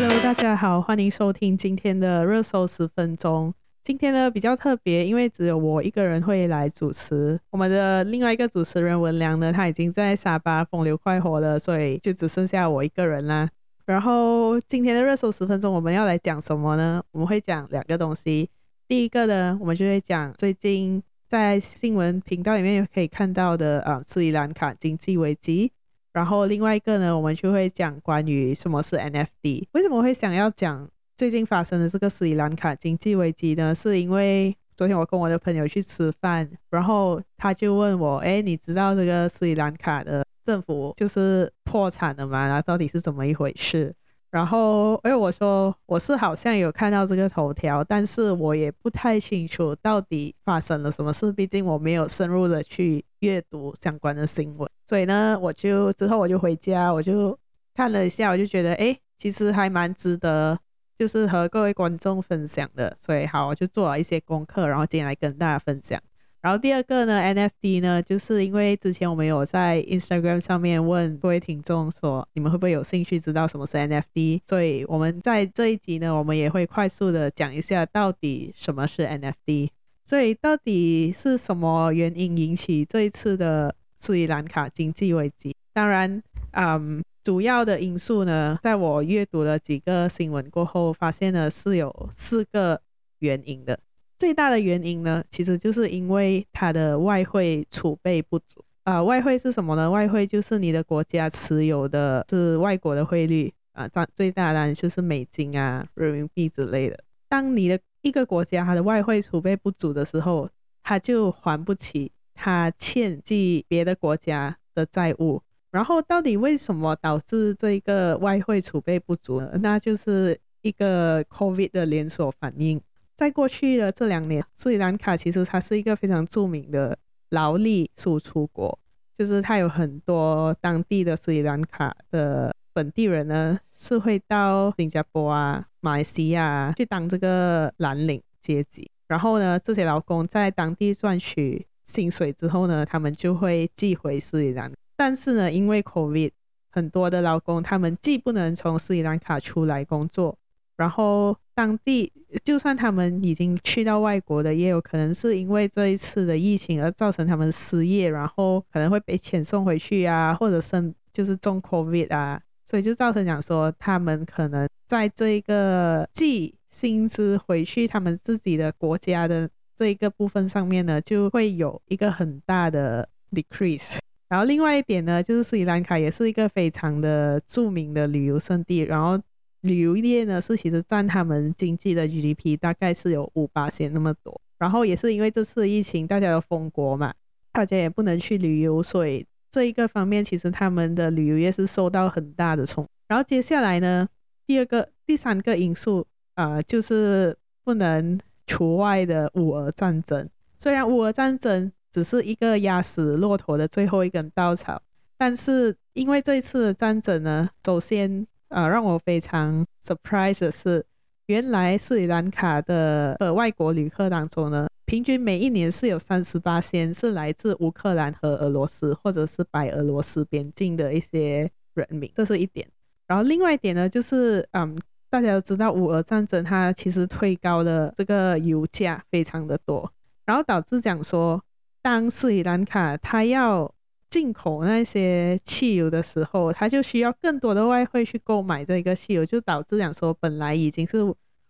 Hello，大家好，欢迎收听今天的热搜十分钟。今天呢比较特别，因为只有我一个人会来主持。我们的另外一个主持人文良呢，他已经在沙巴风流快活了，所以就只剩下我一个人啦。然后今天的热搜十分钟，我们要来讲什么呢？我们会讲两个东西。第一个呢，我们就会讲最近在新闻频道里面可以看到的啊，斯里兰卡经济危机。然后另外一个呢，我们就会讲关于什么是 NFT。为什么会想要讲最近发生的这个斯里兰卡经济危机呢？是因为昨天我跟我的朋友去吃饭，然后他就问我，哎，你知道这个斯里兰卡的？政府就是破产了嘛，然后到底是怎么一回事？然后，哎，我说我是好像有看到这个头条，但是我也不太清楚到底发生了什么事，毕竟我没有深入的去阅读相关的新闻。所以呢，我就之后我就回家，我就看了一下，我就觉得，哎，其实还蛮值得，就是和各位观众分享的。所以好，我就做了一些功课，然后今天来跟大家分享。然后第二个呢，NFT 呢，就是因为之前我们有在 Instagram 上面问各位听众说，你们会不会有兴趣知道什么是 NFT？所以我们在这一集呢，我们也会快速的讲一下到底什么是 NFT。所以到底是什么原因引起这一次的斯里兰卡经济危机？当然，嗯，主要的因素呢，在我阅读了几个新闻过后，发现呢是有四个原因的。最大的原因呢，其实就是因为它的外汇储备不足啊、外汇是什么呢？外汇就是你的国家持有的是外国的汇率啊，最最大的就是美金啊、人民币之类的。当你的一个国家它的外汇储备不足的时候，它就还不起它欠记别的国家的债务。然后到底为什么导致这个外汇储备不足呢？那就是一个 COVID 的连锁反应。在过去的这两年，斯里兰卡其实它是一个非常著名的劳力输出国，就是它有很多当地的斯里兰卡的本地人呢，是会到新加坡啊、马来西亚去当这个蓝领阶级。然后呢，这些劳工在当地赚取薪水之后呢，他们就会寄回斯里兰。但是呢，因为 COVID，很多的劳工他们既不能从斯里兰卡出来工作，然后当地就算他们已经去到外国的，也有可能是因为这一次的疫情而造成他们失业，然后可能会被遣送回去啊，或者是就是中 COVID 啊，所以就造成讲说他们可能在这个寄薪资回去他们自己的国家的这一个部分上面呢，就会有一个很大的 decrease。然后另外一点呢，就是斯里兰卡也是一个非常的著名的旅游胜地，然后。旅游业呢，是其实占他们经济的 GDP 大概是有五八千那么多，然后也是因为这次疫情大家都封国嘛，大家也不能去旅游，所以这一个方面其实他们的旅游业是受到很大的冲。然后接下来呢，第二个、第三个因素啊、就是不能除外的乌俄战争。虽然乌俄战争只是一个压死骆驼的最后一根稻草，但是因为这一次的战争呢，首先。啊，让我非常 surprise 的是，原来斯里兰卡的呃外国旅客当中呢，平均每一年是有三十八仙是来自乌克兰和俄罗斯或者是白俄罗斯边境的一些人民，这是一点。然后另外一点呢，就是嗯，大家都知道乌俄战争它其实推高了这个油价非常的多，然后导致讲说，当斯里兰卡它要进口那些汽油的时候，它就需要更多的外汇去购买这个汽油，就导致讲说本来已经是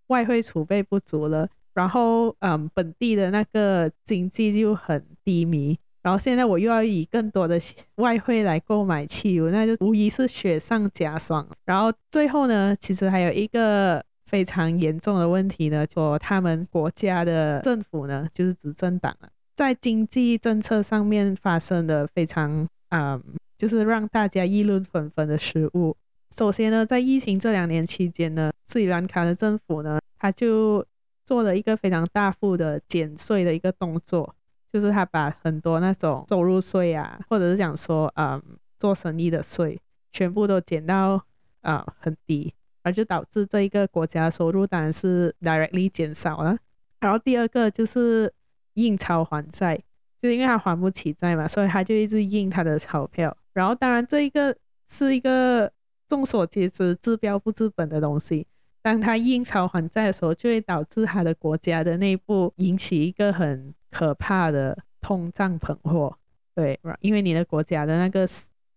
外汇储备不足了，然后嗯，本地的那个经济就很低迷，然后现在我又要以更多的外汇来购买汽油，那就无疑是雪上加霜。然后最后呢，其实还有一个非常严重的问题呢，说他们国家的政府呢，就是执政党啊。在经济政策上面发生的非常啊、嗯，就是让大家议论纷纷的失误。首先呢，在疫情这两年期间呢，斯里兰卡的政府呢，他就做了一个非常大幅的减税的一个动作，就是他把很多那种收入税啊，或者是讲说、嗯，做生意的税，全部都减到啊、很低，而就导致这一个国家收入当然是 directly 减少了。然后第二个就是。印钞还债，就是因为他还不起债嘛，所以他就一直印他的钞票。然后当然这一个是一个众所皆知治标不治本的东西。当他印钞还债的时候，就会导致他的国家的内部引起一个很可怕的通胀膨货。对，因为你的国家的那个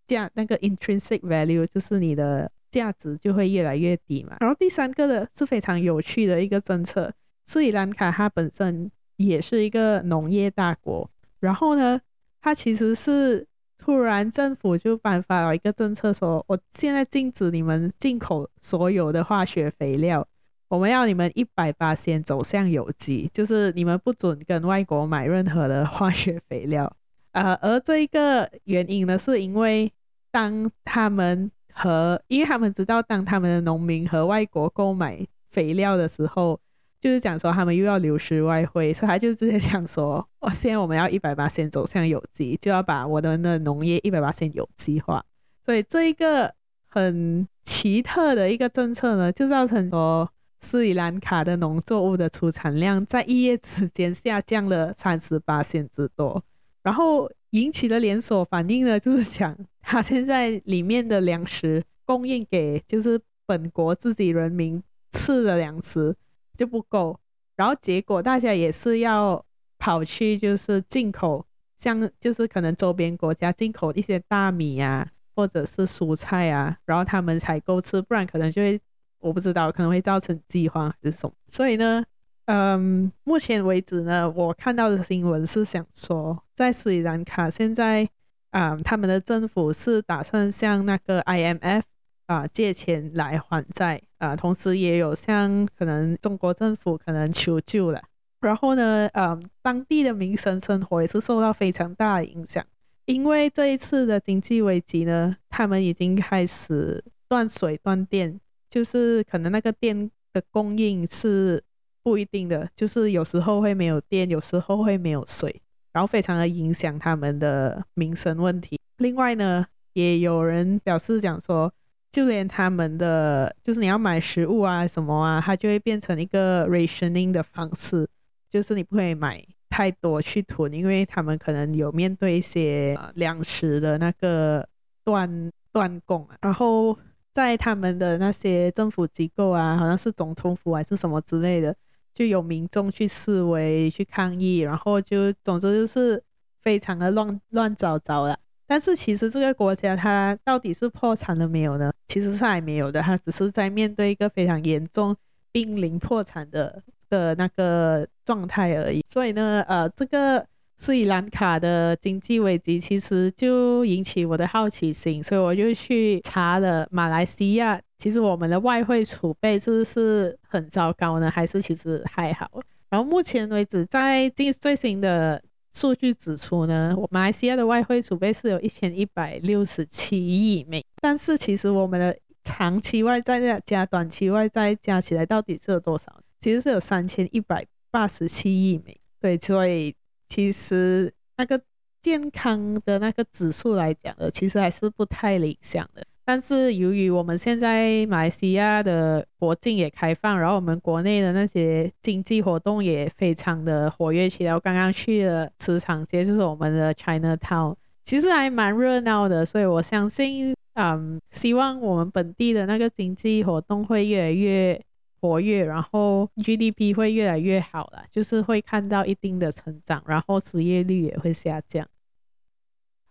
价，那个 intrinsic value 就是你的价值就会越来越低嘛。然后第三个的是非常有趣的一个政策，斯里兰卡它本身也是一个农业大国，然后呢，它其实是突然政府就颁发了一个政策，说我现在禁止你们进口所有的化学肥料，我们要你们一百八先走向有机，就是你们不准跟外国买任何的化学肥料。呃，而这一个原因呢，是因为当他们和，因为他们知道，当他们的农民和外国购买肥料的时候，就是讲说他们又要流失外汇，所以他就直接讲说，哦，现在我们要一百八先走向有机，就要把我的那农业一百八先有机化。所以这一个很奇特的一个政策呢，就造成说斯里兰卡的农作物的出产量在一夜之间下降了三十八线之多。然后引起的连锁反应呢，就是讲他现在里面的粮食供应给就是本国自己人民吃的粮食就不够，然后结果大家也是要跑去就是进口，像就是可能周边国家进口一些大米啊，或者是蔬菜啊，然后他们才够吃，不然可能就会我不知道可能会造成饥荒还是什么，所以呢。嗯，目前为止呢，我看到的新闻是想说，在斯里兰卡现在，啊、他们的政府是打算向那个 IMF 啊借钱来还债啊，同时也有向可能中国政府可能求救了。然后呢，嗯，当地的民生生活也是受到非常大的影响，因为这一次的经济危机呢，他们已经开始断水断电，就是可能那个电的供应是。不一定的，就是有时候会没有电，有时候会没有水，然后非常的影响他们的民生问题。另外呢，也有人表示讲说，就连他们的就是你要买食物啊什么啊，它就会变成一个 rationing 的方式，就是你不可以买太多去囤，因为他们可能有面对一些粮食的那个断断供啊。然后在他们的那些政府机构啊，好像是总统府还是什么之类的。就有民众去示威、去抗议，然后就总之就是非常的乱乱糟糟的。但是其实这个国家它到底是破产了没有呢？其实是还没有的，它只是在面对一个非常严重、濒临破产的的那个状态而已。所以呢，呃，这个。斯里兰卡的经济危机其实就引起我的好奇心，所以我就去查了马来西亚。其实我们的外汇储备是不是很糟糕呢？还是其实还好？然后目前为止，在最最新的数据指出呢，马来西亚的外汇储备是有一千一百六十七亿美，但是其实我们的长期外债加短期外债加起来到底是有多少？其实是有三千一百八十七亿美。对，所以。其实那个健康的那个指数来讲的，其实还是不太理想的。但是由于我们现在马来西亚的国境也开放，然后我们国内的那些经济活动也非常的活跃起来。我刚刚去了磁场街，就是我们的 China Town，其实还蛮热闹的。所以我相信，嗯，希望我们本地的那个经济活动会越来越。活跃，然后 GDP 会越来越好了，就是会看到一定的成长，然后失业率也会下降。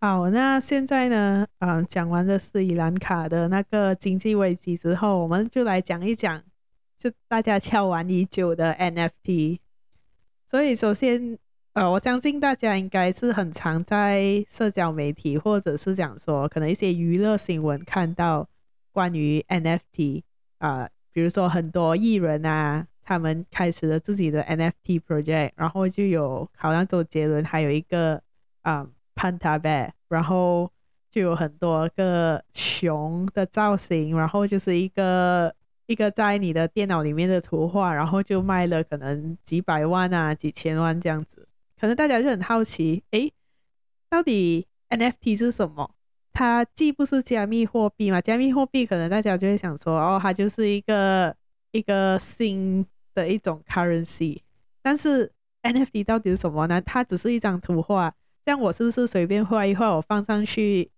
好，那现在呢，嗯，讲完了斯里兰卡的那个经济危机之后，我们就来讲一讲，就大家敲完已久的 NFT。所以，首先，呃，我相信大家应该是很常在社交媒体或者是讲说，可能一些娱乐新闻看到关于 NFT 啊、比如说很多艺人啊，他们开始了自己的 NFT project，然后就有好像周杰伦还有一个啊 Panda Bear，然后就有很多个熊的造型，然后就是一个一个在你的电脑里面的图画，然后就卖了可能几百万啊、几千万这样子。可能大家就很好奇，诶，到底 NFT 是什么？它既不是加密货币嘛，加密货币可能大家就会想说，哦，它就是一个一个新的一种 currency。但是 NFT 到底是什么呢？它只是一张图画，像我是不是随便画一画，我放上去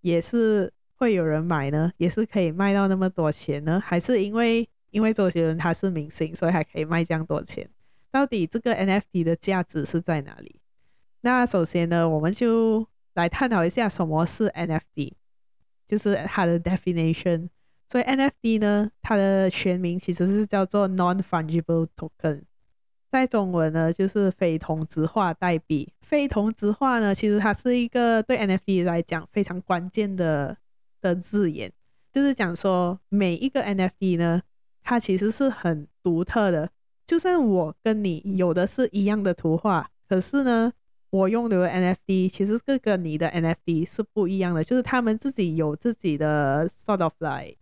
也是会有人买呢？也是可以卖到那么多钱呢？还是因为因为周杰伦他是明星，所以还可以卖这样多钱？到底这个 NFT 的价值是在哪里？那首先呢，我们就来探讨一下什么是 NFT，就是它的 definition。所以 NFT 呢，它的全名其实是叫做 Non-Fungible Token，在中文呢就是非同质化代币。非同质化呢，其实它是一个对 NFT 来讲非常关键的的字眼，就是讲说每一个 NFT 呢，它其实是很独特的。就算我跟你有的是一样的图画，可是呢，我用的 NFT 其实是跟你的 NFT 是不一样的，就是他们自己有自己的 sort of like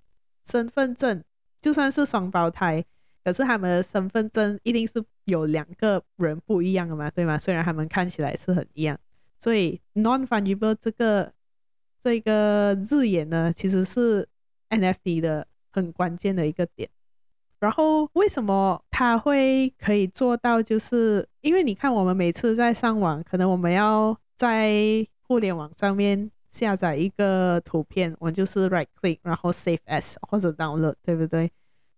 身份证，就算是双胞胎，可是他们的身份证一定是有两个人不一样的嘛，对吗？虽然他们看起来是很一样，所以 non-fungible 这个这个字眼呢，其实是 NFT 的很关键的一个点。然后为什么他会可以做到？就是因为你看，我们每次在上网，可能我们要在互联网上面下载一个图片，我就是 right click，然后 save as 或者 download，对不对？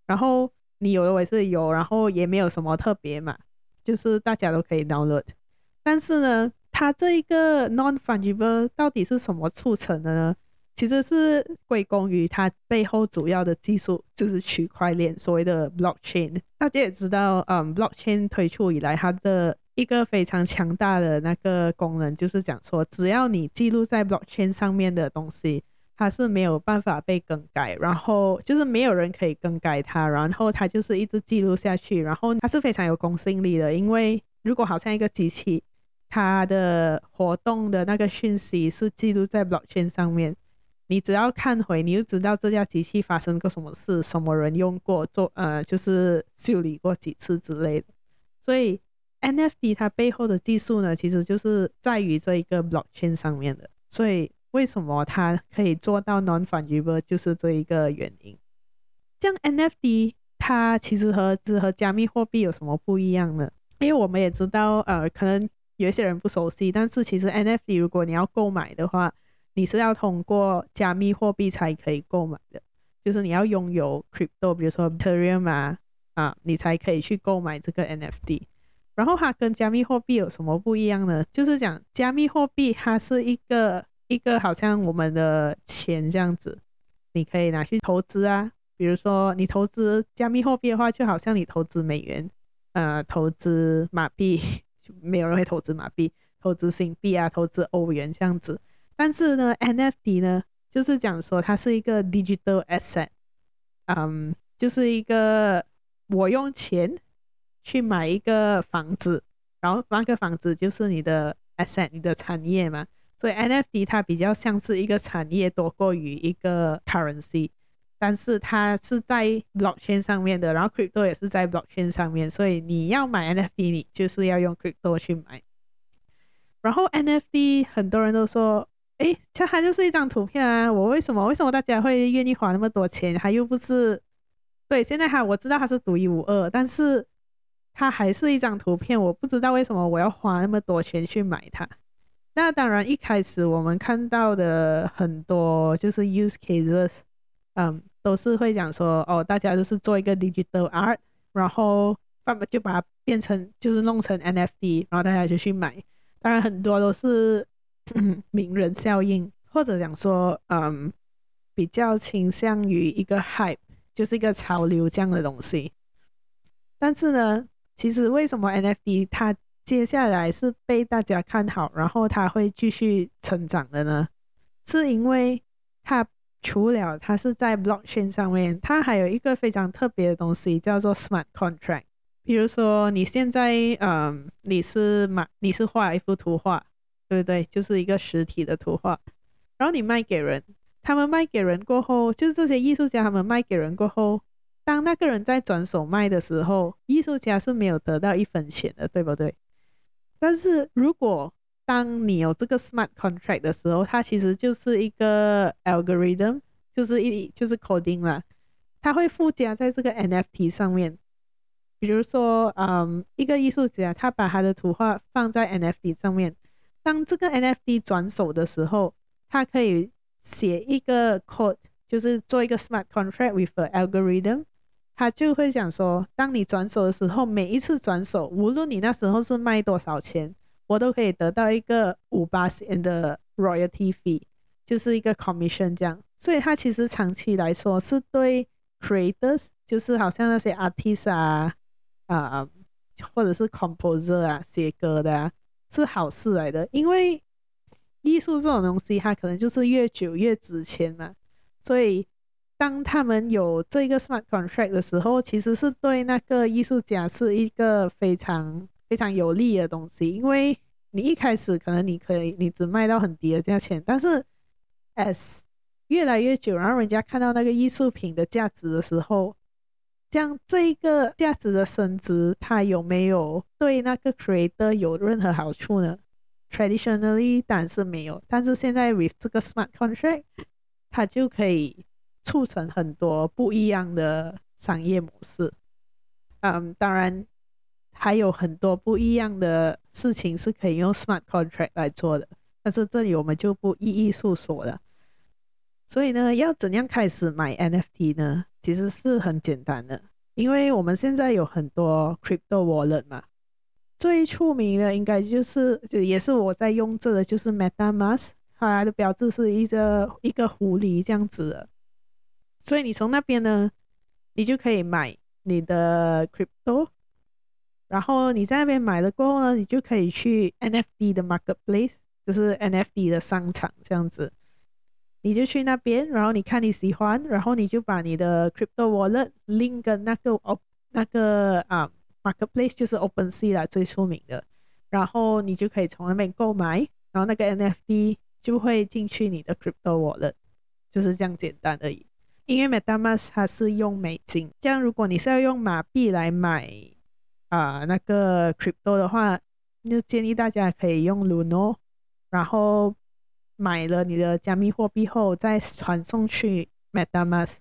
然后你有的我也是有，然后也没有什么特别嘛，就是大家都可以 download。但是呢，它这一个 non-fungible 到底是什么促成的呢？其实是归功于它背后主要的技术，就是区块链，所谓的 blockchain。大家也知道，嗯，blockchain 推出以来，它的一个非常强大的那个功能，就是讲说，只要你记录在 blockchain 上面的东西，它是没有办法被更改，然后就是没有人可以更改它，然后它就是一直记录下去，然后它是非常有公信力的，因为如果好像一个机器，它的活动的那个讯息是记录在 blockchain 上面。你只要看回，你就知道这架机器发生过什么事，什么人用过，做呃就是修理过几次之类的。所以 NFT 它背后的技术呢，其实就是在于这一个 blockchain 上面的。所以为什么它可以做到 non-fungible，就是这一个原因。像 NFT 它其实和之和加密货币有什么不一样呢？因为我们也知道，呃，可能有一些人不熟悉，但是其实 NFT 如果你要购买的话，你是要通过加密货币才可以购买的，就是你要拥有 crypto，比如说 Ethereum 啊，啊，你才可以去购买这个 NFT。然后它跟加密货币有什么不一样呢？就是讲加密货币它是一个一个好像我们的钱这样子，你可以拿去投资啊。比如说你投资加密货币的话，就好像你投资美元，呃，投资马币，没有人会投资马币，投资新币啊，投资欧元这样子。但是呢，NFT 呢，就是讲说它是一个 digital asset，嗯，就是一个我用钱去买一个房子，然后那个房子就是你的 asset，你的产业嘛。所以 NFT 它比较像是一个产业多过于一个 currency，但是它是在 blockchain 上面的，然后 crypto 也是在 blockchain 上面，所以你要买 NFT，你就是要用 crypto 去买。然后 NFT 很多人都说。诶，这它就是一张图片啊！我为什么为什么大家会愿意花那么多钱？它又不是对，现在它我知道它是独一无二，但是它还是一张图片。我不知道为什么我要花那么多钱去买它。那当然，一开始我们看到的很多就是 use cases，嗯，都是会讲说哦，大家就是做一个 digital art，然后慢慢就把它变成就是弄成 NFT，然后大家就去买。当然，很多都是。名人效应，或者讲说，嗯，比较倾向于一个 hype，就是一个潮流这样的东西。但是呢，其实为什么 NFT 它接下来是被大家看好，然后它会继续成长的呢？是因为它除了它是在 blockchain 上面，它还有一个非常特别的东西叫做 smart contract。比如说你现在，嗯，你是马，你是画一幅图画。对不对？就是一个实体的图画，然后你卖给人，他们卖给人过后，就是这些艺术家他们卖给人过后，当那个人在转手卖的时候，艺术家是没有得到一分钱的，对不对？但是如果当你有这个 smart contract 的时候，它其实就是一个 algorithm，就是一就是 coding 啦，它会附加在这个 NFT 上面。比如说，嗯，一个艺术家他把他的图画放在 NFT 上面。当这个 NFT 转手的时候，它可以写一个 code，就是做一个 smart contract with an algorithm，他就会想说，当你转手的时候，每一次转手，无论你那时候是卖多少钱，我都可以得到一个五巴仙的 royalty fee，就是一个 commission 这样。所以它其实长期来说是对 creators，就是好像那些 artist 啊啊，或者是 composer 啊，写歌的啊，是好事来的，因为。艺术这种东西，它可能就是越久越值钱嘛。所以，当他们有这个 smart contract 的时候，其实是对那个艺术家是一个非常非常有利的东西。因为你一开始可能你可以你只卖到很低的价钱，但是 s 越来越久，然后人家看到那个艺术品的价值的时候，像这一个价值的升值，它有没有对那个 creator 有任何好处呢？Traditionally，当然是没有，但是现在 with 这个 smart contract，它就可以促成很多不一样的商业模式。嗯，当然还有很多不一样的事情是可以用 smart contract 来做的，但是这里我们就不一一诉说了。所以呢，要怎样开始买 NFT 呢？其实是很简单的，因为我们现在有很多 crypto wallet 嘛。最出名的应该就是，就也是我在用这的，就是 MetaMask，它的标志是一个一个狐狸这样子的。所以你从那边呢，你就可以买你的 crypto，然后你在那边买了过后呢，你就可以去 NFT 的 marketplace，就是 NFT 的商场这样子，你就去那边，然后你看你喜欢，然后你就把你的 crypto wallet link 跟那个哦那个啊。Marketplace 就是 OpenSea 啦，最出名的，然后你就可以从那边购买，然后那个 NFT 就会进去你的 Crypto Wallet，就是这样简单而已。因为 MetaMask 它是用美金，这样如果你是要用马币来买啊、那个 Crypto 的话，就建议大家可以用 Luno，然后买了你的加密货币后再传送去 MetaMask，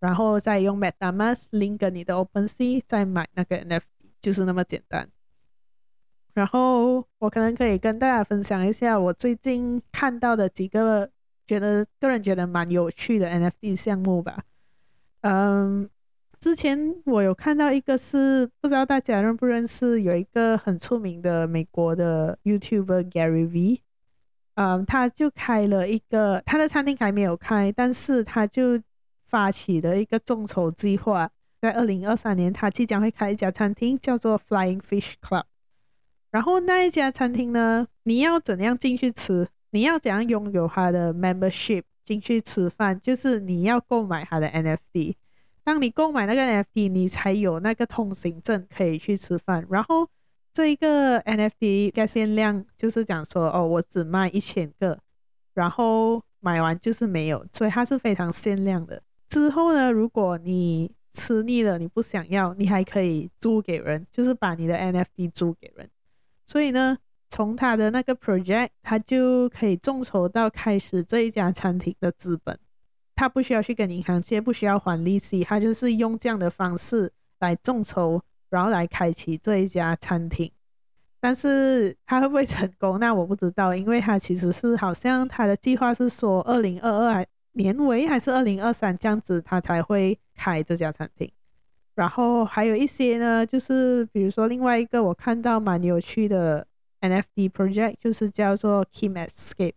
然后再用 MetaMask link 你的 OpenSea 再买那个 NFT。就是那么简单，然后我可能可以跟大家分享一下我最近看到的几个觉得个人觉得蛮有趣的 NFT 项目吧。嗯，之前我有看到一个是不知道大家认不认识，有一个很出名的美国的 YouTuber Gary V，嗯，他就开了一个他的餐厅还没有开，但是他就发起了一个众筹计划。在二零二三年，他即将会开一家餐厅，叫做 Flying Fish Club。然后那一家餐厅呢，你要怎样进去吃？你要怎样拥有他的 membership 进去吃饭？就是你要购买他的 NFT。当你购买那个 NFT，你才有那个通行证可以去吃饭。然后这一个 NFT 的限量就是讲说，哦，我只卖一千个，然后买完就是没有，所以它是非常限量的。之后呢，如果你吃腻了，你不想要，你还可以租给人，就是把你的 NFT 租给人。所以呢，从他的那个 project，他就可以众筹到开始这一家餐厅的资本。他不需要去跟银行借，不需要还利息，他就是用这样的方式来众筹，然后来开启这一家餐厅。但是他会不会成功？那我不知道，因为他其实是好像他的计划是说二零二二年尾还是二零二三这样子，他才会开这家餐厅。然后还有一些呢，就是比如说另外一个我看到蛮有趣的 NFT project，就是叫做 Kim Escape。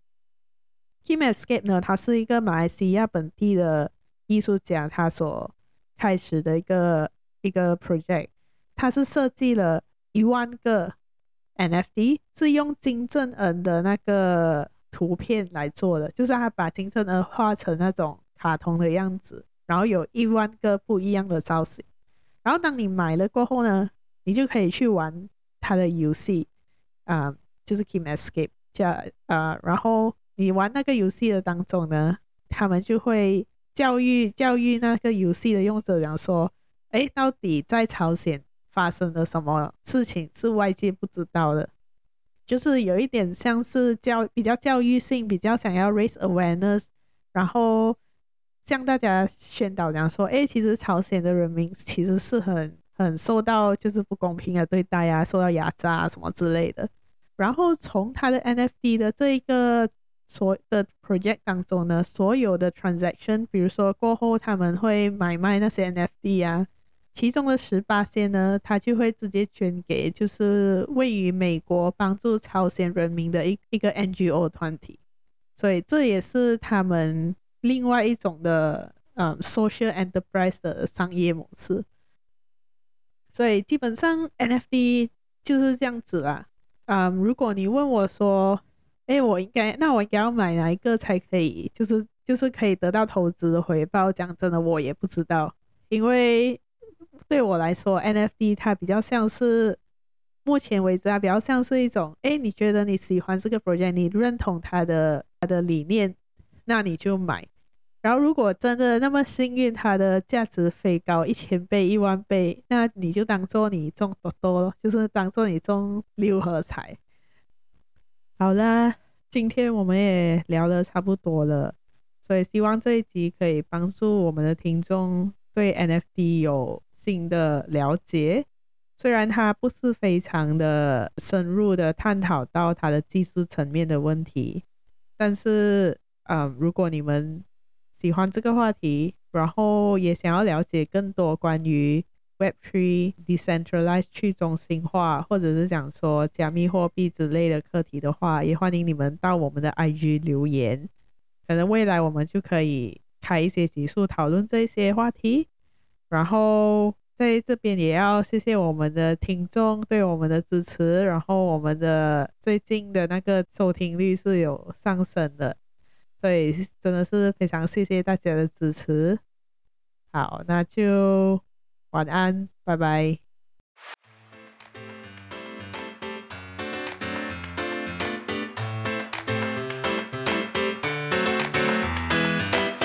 Kim Escape 呢，它是一个马来西亚本地的艺术家，他所开始的一个一个 project。他是设计了一万个 NFT，是用金正恩的那个。图片来做的，就是他把金正恩画成那种卡通的样子，然后有一万个不一样的造型。然后当你买了过后呢，你就可以去玩他的游戏，啊、就是 Kim Escape 叫啊、然后你玩那个游戏的当中呢，他们就会教育教育那个游戏的用者讲说，哎，到底在朝鲜发生了什么事情是外界不知道的。就是有一点像是教比较教育性，比较想要 raise awareness，然后向大家宣导讲说，哎，其实朝鲜的人民其实是很很受到就是不公平的对待、啊，受到压榨啊什么之类的。然后从他的 NFT 的这一个所的 project 当中呢，所有的 transaction，比如说过后他们会买卖那些 NFT 啊，其中的十八仙呢，他就会直接捐给就是位于美国帮助朝鲜人民的一一个 NGO 团体，所以这也是他们另外一种的嗯 social enterprise 的商业模式。所以基本上 NFT 就是这样子啦。嗯，如果你问我说，哎，我应该，那我应该要买哪一个才可以，就是就是可以得到投资回报？讲真的，我也不知道，因为对我来说，NFT 它比较像是目前为止它比较像是一种，哎，你觉得你喜欢这个 project，你认同它的它的理念，那你就买。然后如果真的那么幸运，它的价值飞高一千倍、一万倍，那你就当做你中多多，就是当做你中六合彩。好啦，今天我们也聊得差不多了，所以希望这一集可以帮助我们的听众对 NFT 有新的了解。虽然它不是非常的深入的探讨到它的技术层面的问题，但是，嗯，如果你们喜欢这个话题，然后也想要了解更多关于 Web3、Decentralized 去中心化，或者是讲说加密货币之类的课题的话，也欢迎你们到我们的 IG 留言。可能未来我们就可以开一些集数讨论这些话题。然后在这边也要谢谢我们的听众对我们的支持。然后我们的最近的那个收听率是有上升的，所以真的是非常谢谢大家的支持。好，那就。晚安，拜拜。